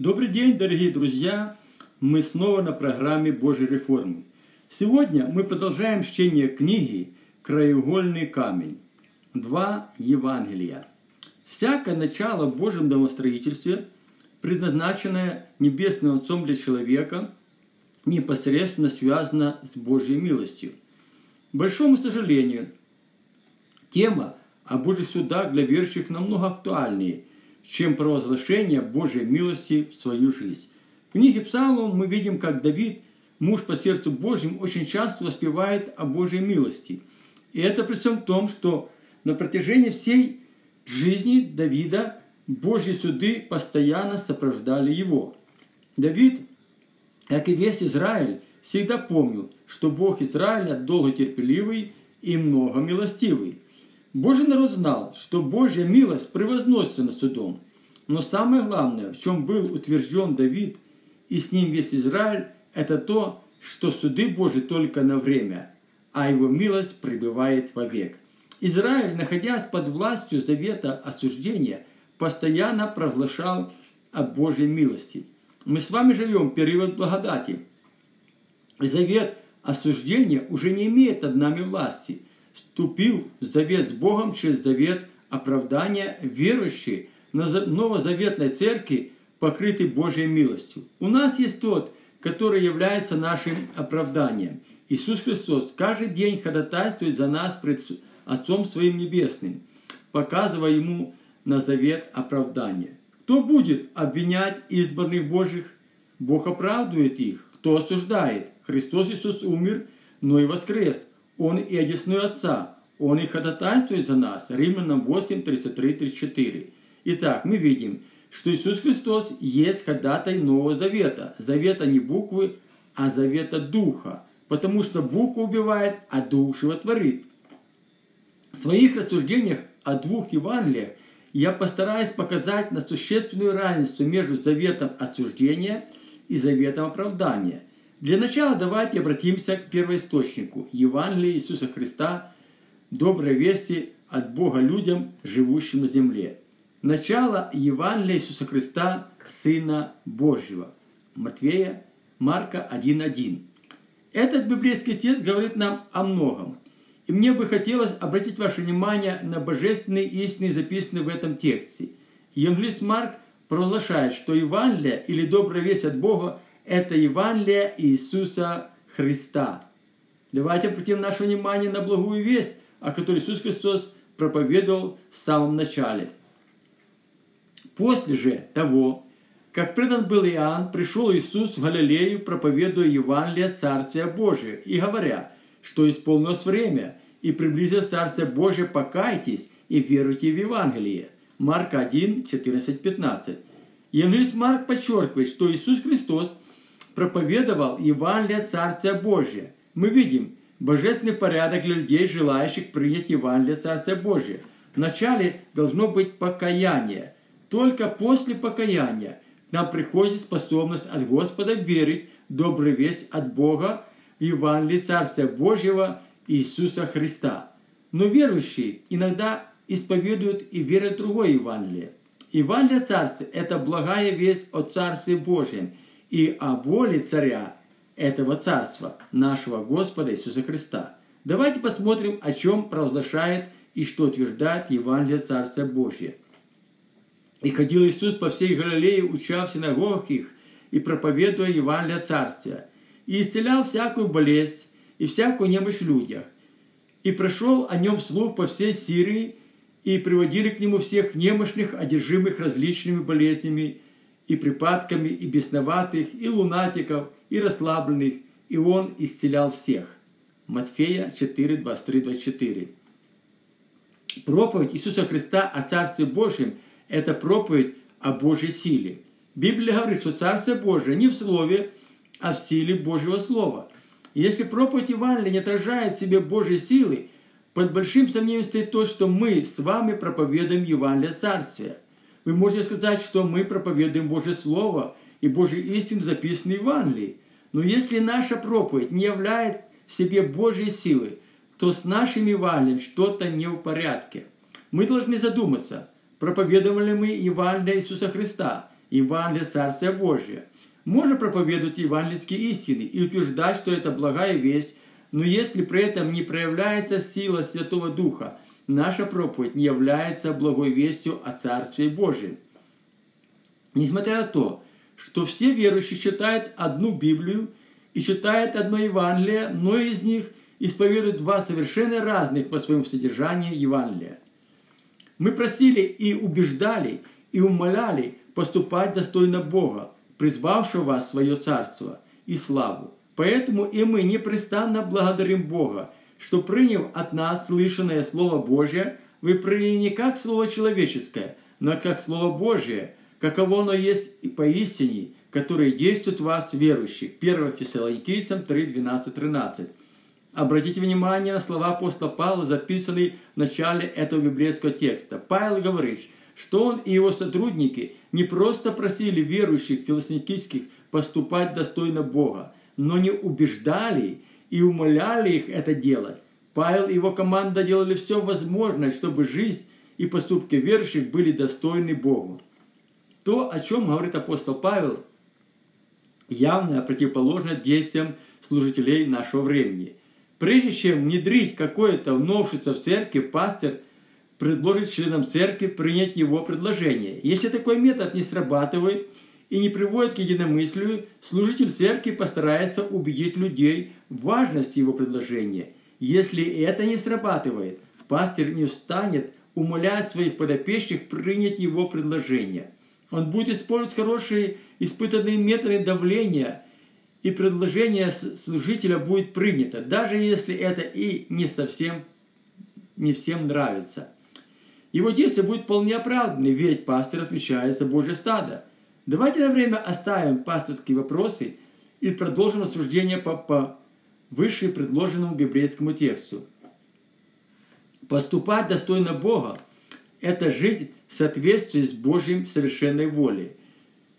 Добрый день, дорогие друзья! Мы снова на программе Божьей реформы. Сегодня мы продолжаем чтение книги «Краеугольный камень». Два Евангелия. Всякое начало в Божьем домостроительстве, предназначенное Небесным Отцом для человека, непосредственно связано с Божьей милостью. К большому сожалению, тема о Божьих судах для верующих намного актуальнее – чем провозглашение Божьей милости в свою жизнь. В книге Псалмов мы видим, как Давид, муж по сердцу Божьим, очень часто воспевает о Божьей милости. И это при всем том, что на протяжении всей жизни Давида Божьи суды постоянно сопровождали его. Давид, как и весь Израиль, всегда помнил, что Бог Израиля долготерпеливый и много милостивый – Божий народ знал, что Божья милость превозносится над судом. Но самое главное, в чем был утвержден Давид и с ним весь Израиль, это то, что суды Божьи только на время, а его милость пребывает вовек. Израиль, находясь под властью завета осуждения, постоянно провозглашал о Божьей милости. Мы с вами живем в период благодати. Завет осуждения уже не имеет над нами власти – вступил в завет с Богом через завет оправдания верующие на новозаветной церкви, покрытый Божьей милостью. У нас есть тот, который является нашим оправданием. Иисус Христос каждый день ходатайствует за нас пред Отцом Своим Небесным, показывая Ему на завет оправдания. Кто будет обвинять избранных Божьих? Бог оправдывает их. Кто осуждает? Христос Иисус умер, но и воскрес. Он и одесную Отца. Он и ходатайствует за нас. Римлянам 8, 33, 34. Итак, мы видим, что Иисус Христос есть ходатай Нового Завета. Завета не буквы, а завета Духа. Потому что буква убивает, а Дух животворит. В своих рассуждениях о двух Евангелиях я постараюсь показать на существенную разницу между заветом осуждения и заветом оправдания – для начала давайте обратимся к первоисточнику Евангелия Иисуса Христа, доброй вести от Бога людям, живущим на земле. Начало Евангелия Иисуса Христа, Сына Божьего. Матвея, Марка 1.1. Этот библейский текст говорит нам о многом. И мне бы хотелось обратить ваше внимание на божественные истины, записанные в этом тексте. Евангелист Марк провозглашает, что Евангелие или добрая весть от Бога это Евангелие Иисуса Христа. Давайте обратим наше внимание на благую весть, о которой Иисус Христос проповедовал в самом начале. После же того, как предан был Иоанн, пришел Иисус в Галилею, проповедуя Евангелие Царствия Божия и говоря, что исполнилось время, и приблизилось Царствие Божие, покайтесь и веруйте в Евангелие. Марка 1, 14, 15. Евангелист Марк подчеркивает, что Иисус Христос проповедовал Евангелие Царствия Божия. Мы видим божественный порядок для людей, желающих принять Евангелие Царствия Божия. Вначале должно быть покаяние. Только после покаяния нам приходит способность от Господа верить в добрую весть от Бога в Евангелие Царствия Божьего Иисуса Христа. Но верующие иногда исповедуют и верят в другое Евангелие. Евангелие Царствия – это благая весть о Царстве Божьем – и о воле царя этого царства, нашего Господа Иисуса Христа. Давайте посмотрим, о чем провозглашает и что утверждает Евангелие Царства Божье. «И ходил Иисус по всей Галилее, уча в синагогах их, и проповедуя Евангелие Царствия, и исцелял всякую болезнь и всякую немощь в людях. И прошел о нем слух по всей Сирии, и приводили к нему всех немощных, одержимых различными болезнями, и припадками, и бесноватых, и лунатиков, и расслабленных, и Он исцелял всех. Матфея 4, 23, 24. Проповедь Иисуса Христа о Царстве Божьем – это проповедь о Божьей силе. Библия говорит, что Царствие Божие не в слове, а в силе Божьего Слова. И если проповедь Евангелия не отражает в себе Божьей силы, под большим сомнением стоит то, что мы с вами проповедуем Евангелие Царствия – вы можете сказать, что мы проповедуем Божье Слово и Божьи истины, записанные в Евангелии. Но если наша проповедь не являет в себе Божьей силы, то с нашим Евангелием что-то не в порядке. Мы должны задуматься, проповедуем ли мы Евангелие Иисуса Христа, Евангелие Царствия Божия. Можно проповедовать евангельские истины и утверждать, что это благая весть, но если при этом не проявляется сила Святого Духа, наша проповедь не является благой вестью о Царстве Божьем. Несмотря на то, что все верующие читают одну Библию и читают одно Евангелие, но из них исповедуют два совершенно разных по своему содержанию Евангелия. Мы просили и убеждали, и умоляли поступать достойно Бога, призвавшего вас в свое царство и славу. Поэтому и мы непрестанно благодарим Бога, что приняв от нас слышанное Слово Божье, вы приняли не как Слово человеческое, но как Слово Божье, каково оно есть и поистине, которое действует в вас, верующих. 1 Фессалоникийцам 3, 12, 13. Обратите внимание на слова апостола Павла, записанные в начале этого библейского текста. Павел говорит, что он и его сотрудники не просто просили верующих философических поступать достойно Бога, но не убеждали и умоляли их это делать. Павел и его команда делали все возможное, чтобы жизнь и поступки верующих были достойны Богу. То, о чем говорит апостол Павел, явно противоположно действиям служителей нашего времени. Прежде чем внедрить какое-то новшество в церкви, пастор предложит членам церкви принять его предложение. Если такой метод не срабатывает и не приводит к единомыслию, служитель церкви постарается убедить людей в важности его предложения. Если это не срабатывает, пастор не устанет умолять своих подопечных принять его предложение. Он будет использовать хорошие испытанные методы давления, и предложение служителя будет принято, даже если это и не совсем не всем нравится. Его действие будет вполне оправданы, ведь пастор отвечает за Божье стадо. Давайте на время оставим пасторские вопросы и продолжим рассуждение по, по выше предложенному библейскому тексту. Поступать достойно Бога – это жить в соответствии с Божьим совершенной волей.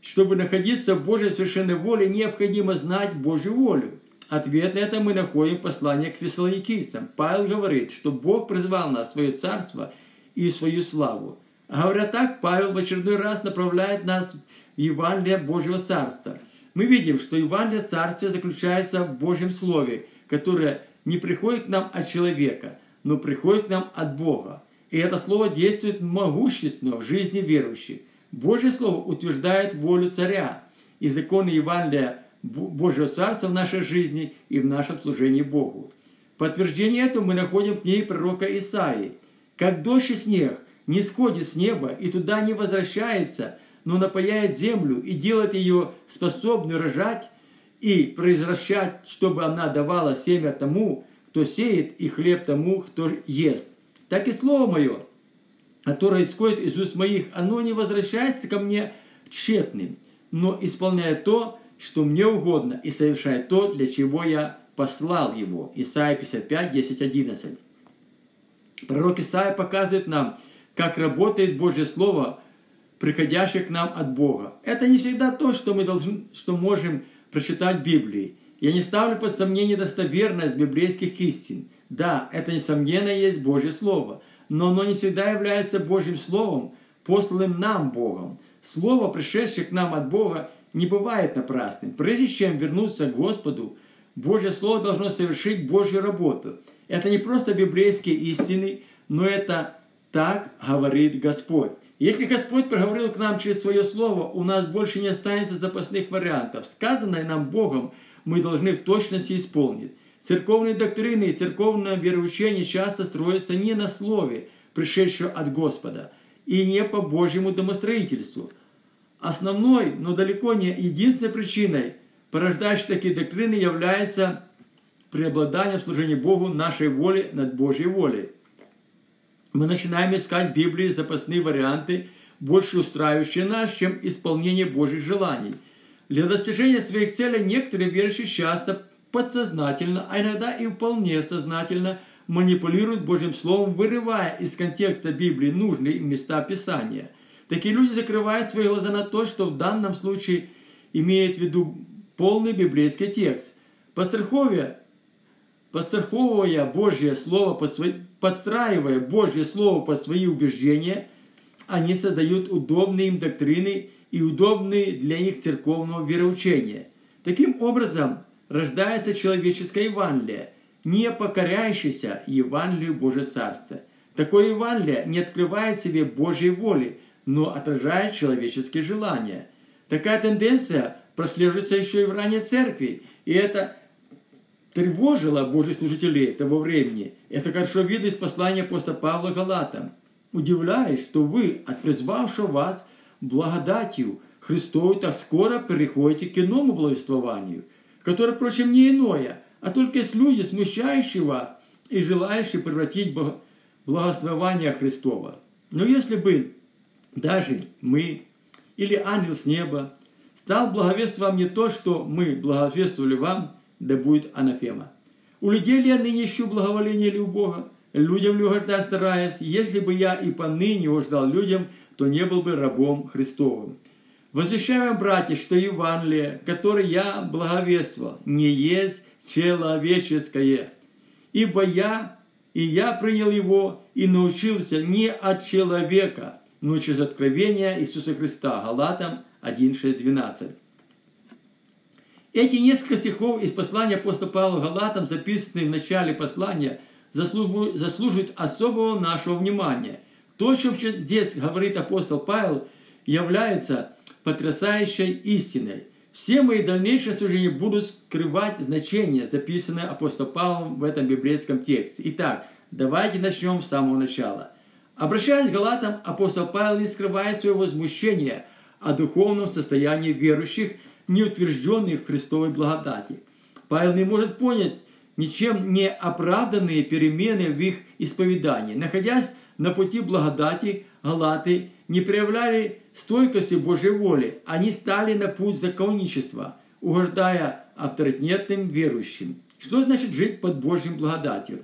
Чтобы находиться в Божьей совершенной воле, необходимо знать Божью волю. Ответ на это мы находим в послании к фессалоникийцам. Павел говорит, что Бог призвал нас в свое царство и свою славу. Говоря так, Павел в очередной раз направляет нас в Евангелие Божьего Царства. Мы видим, что Евангелие Царствия заключается в Божьем Слове, которое не приходит к нам от человека, но приходит к нам от Бога. И это Слово действует могущественно в жизни верующих. Божье Слово утверждает волю царя и законы Евангелия Божьего Царства в нашей жизни и в нашем служении Богу. Подтверждение этого мы находим в книге пророка Исаии. «Как дождь и снег не сходит с неба и туда не возвращается, но напаяет землю и делает ее способной рожать и произвращать, чтобы она давала семя тому, кто сеет, и хлеб тому, кто ест. Так и слово мое, которое исходит из уст моих, оно не возвращается ко мне тщетным, но исполняет то, что мне угодно, и совершает то, для чего я послал его. Исайя 55, 10, 11. Пророк Исаия показывает нам, как работает Божье Слово приходящих к нам от Бога. Это не всегда то, что мы должны, что можем прочитать в Библии. Я не ставлю под сомнение достоверность библейских истин. Да, это несомненно есть Божье Слово, но оно не всегда является Божьим Словом, посланным нам Богом. Слово, пришедшее к нам от Бога, не бывает напрасным. Прежде чем вернуться к Господу, Божье Слово должно совершить Божью работу. Это не просто библейские истины, но это так говорит Господь. Если Господь проговорил к нам через свое слово, у нас больше не останется запасных вариантов. Сказанное нам Богом мы должны в точности исполнить. Церковные доктрины и церковное вероучение часто строятся не на слове, пришедшего от Господа, и не по Божьему домостроительству. Основной, но далеко не единственной причиной, порождающей такие доктрины, является преобладание в служении Богу нашей воли над Божьей волей мы начинаем искать в Библии запасные варианты, больше устраивающие нас, чем исполнение Божьих желаний. Для достижения своих целей некоторые верующие часто подсознательно, а иногда и вполне сознательно манипулируют Божьим Словом, вырывая из контекста Библии нужные места Писания. Такие люди закрывают свои глаза на то, что в данном случае имеет в виду полный библейский текст. Постраховие подстраховывая Божье Слово, подстраивая Божье Слово под свои убеждения, они создают удобные им доктрины и удобный для их церковного вероучения. Таким образом, рождается человеческое Евангелие, не покоряющееся Евангелию Божьего Царства. Такое Евангелие не открывает себе Божьей воли, но отражает человеческие желания. Такая тенденция прослеживается еще и в ранней церкви, и это тревожило Божьих служителей того времени. Это хорошо видно из послания апостола Павла Галатам. Удивляюсь, что вы, от призвавшего вас благодатью Христовой, так скоро переходите к иному благовествованию, которое, впрочем, не иное, а только есть люди, смущающие вас и желающие превратить благословение Христова. Но если бы даже мы или ангел с неба стал благовествовать вам не то, что мы благовествовали вам, да будет анафема. У людей ли я ныне ищу благоволение ли у Бога? Людям ли угождать стараюсь? Если бы я и поныне угождал людям, то не был бы рабом Христовым. Возвещаю вам, братья, что Евангелие, которое я благовествовал, не есть человеческое. Ибо я, и я принял его, и научился не от человека, но через откровение Иисуса Христа. Галатам 1.6.12. Эти несколько стихов из послания апостола Павла Галатам, записанные в начале послания, заслуживают особого нашего внимания. То, что здесь говорит апостол Павел, является потрясающей истиной. Все мои дальнейшие суждения будут скрывать значение, записанное апостолом Павлом в этом библейском тексте. Итак, давайте начнем с самого начала. Обращаясь к Галатам, апостол Павел не скрывает своего возмущения о духовном состоянии верующих – не утвержденные в Христовой благодати. Павел не может понять ничем не оправданные перемены в их исповедании. Находясь на пути благодати, галаты не проявляли стойкости Божьей воли. Они стали на путь законничества, угождая авторитетным верующим. Что значит жить под Божьим благодатью?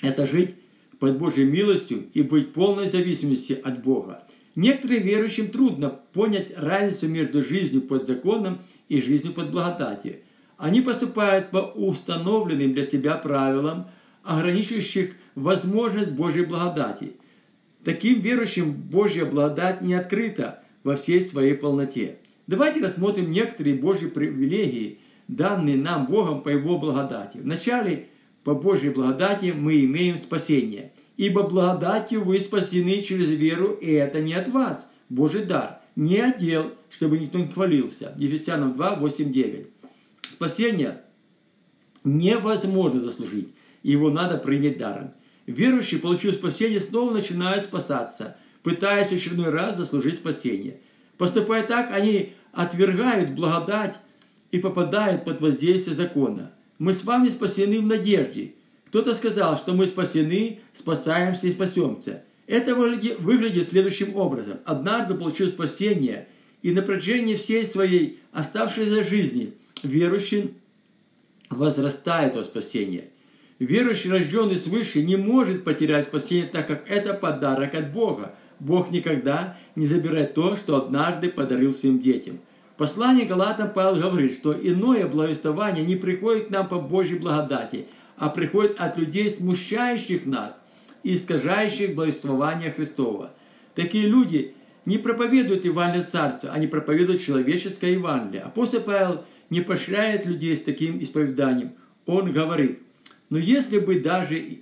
Это жить под Божьей милостью и быть в полной зависимости от Бога. Некоторым верующим трудно понять разницу между жизнью под законом и жизнью под благодатью. Они поступают по установленным для себя правилам, ограничивающих возможность Божьей благодати. Таким верующим Божья благодать не открыта во всей своей полноте. Давайте рассмотрим некоторые Божьи привилегии, данные нам Богом по Его благодати. Вначале, по Божьей благодати мы имеем спасение – Ибо благодатью вы спасены через веру, и это не от вас, Божий дар, не отдел, чтобы никто не хвалился. Ефесянам 2, 8, 9. Спасение невозможно заслужить, его надо принять даром. Верующий, получив спасение, снова начинает спасаться, пытаясь очередной раз заслужить спасение. Поступая так, они отвергают благодать и попадают под воздействие закона. Мы с вами спасены в надежде – кто-то сказал, что мы спасены, спасаемся и спасемся. Это выглядит следующим образом. Однажды получил спасение, и на протяжении всей своей оставшейся жизни верующий возрастает во спасение. Верующий, рожденный свыше, не может потерять спасение, так как это подарок от Бога. Бог никогда не забирает то, что однажды подарил своим детям. В послании Галатам Павел говорит, что иное благовествование не приходит к нам по Божьей благодати, а приходит от людей, смущающих нас и искажающих благовествование Христова. Такие люди не проповедуют Евангелие Царства, они проповедуют человеческое Евангелие. Апостол Павел не поощряет людей с таким исповеданием. Он говорит, но если бы даже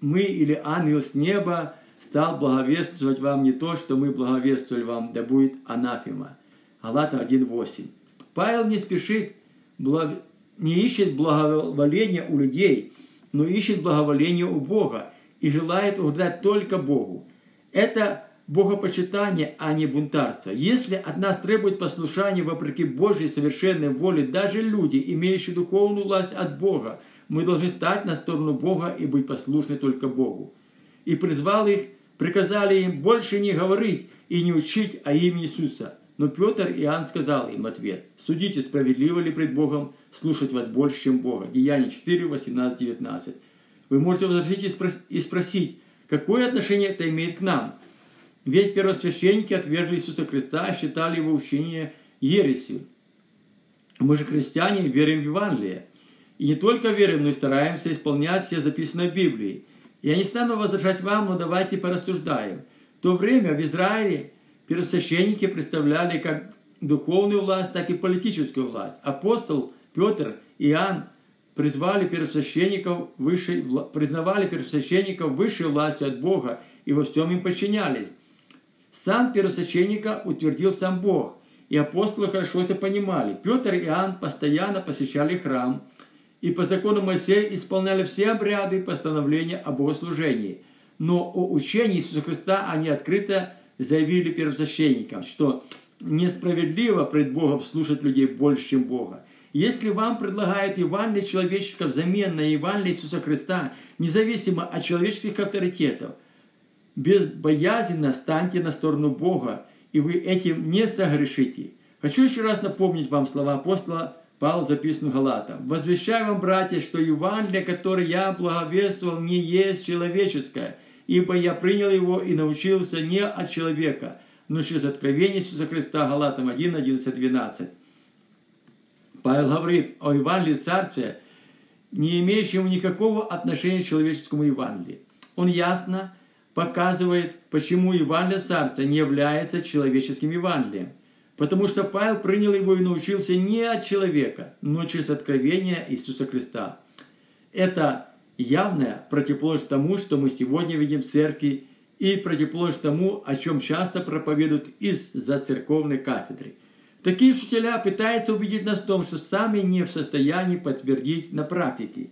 мы или ангел с неба стал благовествовать вам не то, что мы благовествовали вам, да будет анафема. Галата 1.8. Павел не спешит не ищет благоволения у людей, но ищет благоволения у Бога и желает угодать только Богу. Это богопочитание, а не бунтарство. Если от нас требует послушания вопреки Божьей совершенной воле даже люди, имеющие духовную власть от Бога, мы должны стать на сторону Бога и быть послушны только Богу. И призвал их, приказали им больше не говорить и не учить о имени Иисуса – но Петр и Иоанн сказал им ответ, «Судите, справедливо ли пред Богом слушать вас больше, чем Бога». Деяние 4, 18, 19. Вы можете возразить и спросить, какое отношение это имеет к нам? Ведь первосвященники отвергли Иисуса Христа, и считали его учение ересью. Мы же христиане верим в Евангелие. И не только верим, но и стараемся исполнять все записанное в Библии. Я не стану возражать вам, но давайте порассуждаем. В то время в Израиле первосвященники представляли как духовную власть, так и политическую власть. Апостол Петр и Иоанн призвали первосвященников высшей, признавали первосвященников высшей властью от Бога и во всем им подчинялись. Сан первосвященника утвердил сам Бог, и апостолы хорошо это понимали. Петр и Иоанн постоянно посещали храм, и по закону Моисея исполняли все обряды и постановления о богослужении. Но о учении Иисуса Христа они открыто заявили первосвященникам, что несправедливо пред Богом слушать людей больше, чем Бога. Если вам предлагают Евангелие человеческое взамен на Евангелие Иисуса Христа, независимо от человеческих авторитетов, безбоязненно станьте на сторону Бога, и вы этим не согрешите. Хочу еще раз напомнить вам слова апостола Павла, записанных Галатам. «Возвещаю вам, братья, что Евангелие, которое я благовествовал, не есть человеческое, ибо я принял его и научился не от человека, но через откровение Иисуса Христа». Галатам 1, 11, 12. Павел говорит о Евангелии Царствия, не имеющему никакого отношения к человеческому Евангелию. Он ясно показывает, почему Евангелие Царства не является человеческим Евангелием. Потому что Павел принял его и научился не от человека, но через откровение Иисуса Христа. Это явная противоположность тому, что мы сегодня видим в церкви, и противоположность тому, о чем часто проповедуют из-за церковной кафедры. Такие учителя пытаются убедить нас в том, что сами не в состоянии подтвердить на практике.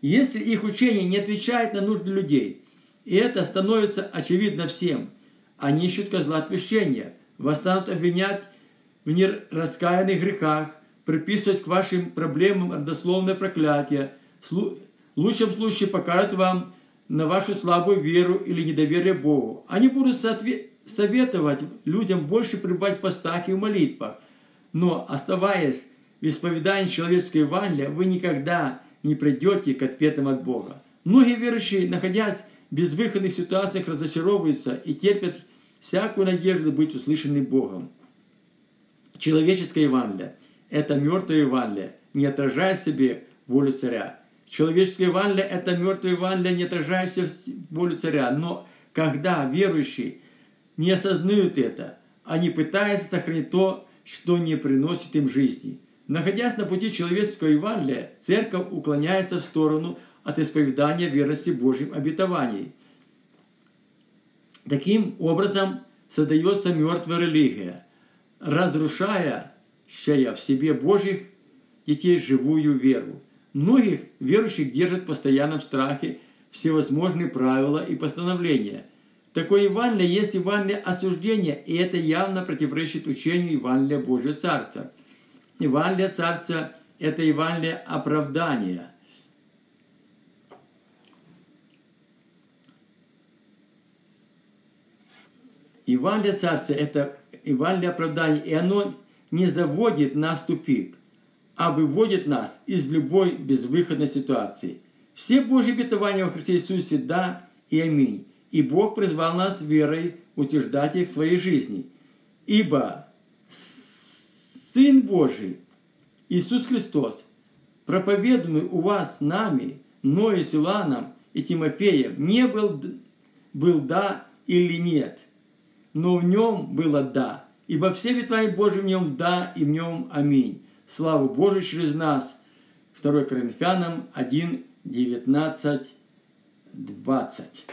Если их учение не отвечает на нужды людей – и это становится очевидно всем. Они ищут козла отпущения, вас станут обвинять в нераскаянных грехах, приписывать к вашим проблемам родословное проклятие, в лучшем случае покажут вам на вашу слабую веру или недоверие Богу. Они будут советовать людям больше пребывать в постах и в молитвах. Но, оставаясь в исповедании человеческого Евангелия, вы никогда не придете к ответам от Бога. Многие верующие, находясь безвыходных ситуациях разочаровываются и терпят всякую надежду быть услышанным Богом. Человеческое Евангелие – это мертвое Евангелие, не отражая в себе волю царя. Человеческое Евангелие – это мертвое Евангелие, не отражающее волю царя. Но когда верующие не осознают это, они пытаются сохранить то, что не приносит им жизни. Находясь на пути человеческого Евангелия, церковь уклоняется в сторону от исповедания верности Божьим обетований. Таким образом создается мертвая религия, разрушая в себе Божьих детей живую веру. Многих верующих держат в постоянном страхе всевозможные правила и постановления. Такое Евангелие есть Евангелие осуждения, и это явно противоречит учению Евангелия Божьего Царства. Евангелие Царства – это Евангелие оправдания – Евангелие Царства – это Евангелие оправдания, и оно не заводит нас в тупик, а выводит нас из любой безвыходной ситуации. Все Божьи обетования во Христе Иисусе – да и аминь. И Бог призвал нас верой утверждать их в своей жизни. Ибо Сын Божий, Иисус Христос, проповедуемый у вас нами, Ноем, Силаном и Тимофеем, не был, был да или нет – но в нем было «да». Ибо все ветвания Божьи в нем «да» и в нем «аминь». Славу Божию через нас. 2 Коринфянам 1, 19, 20.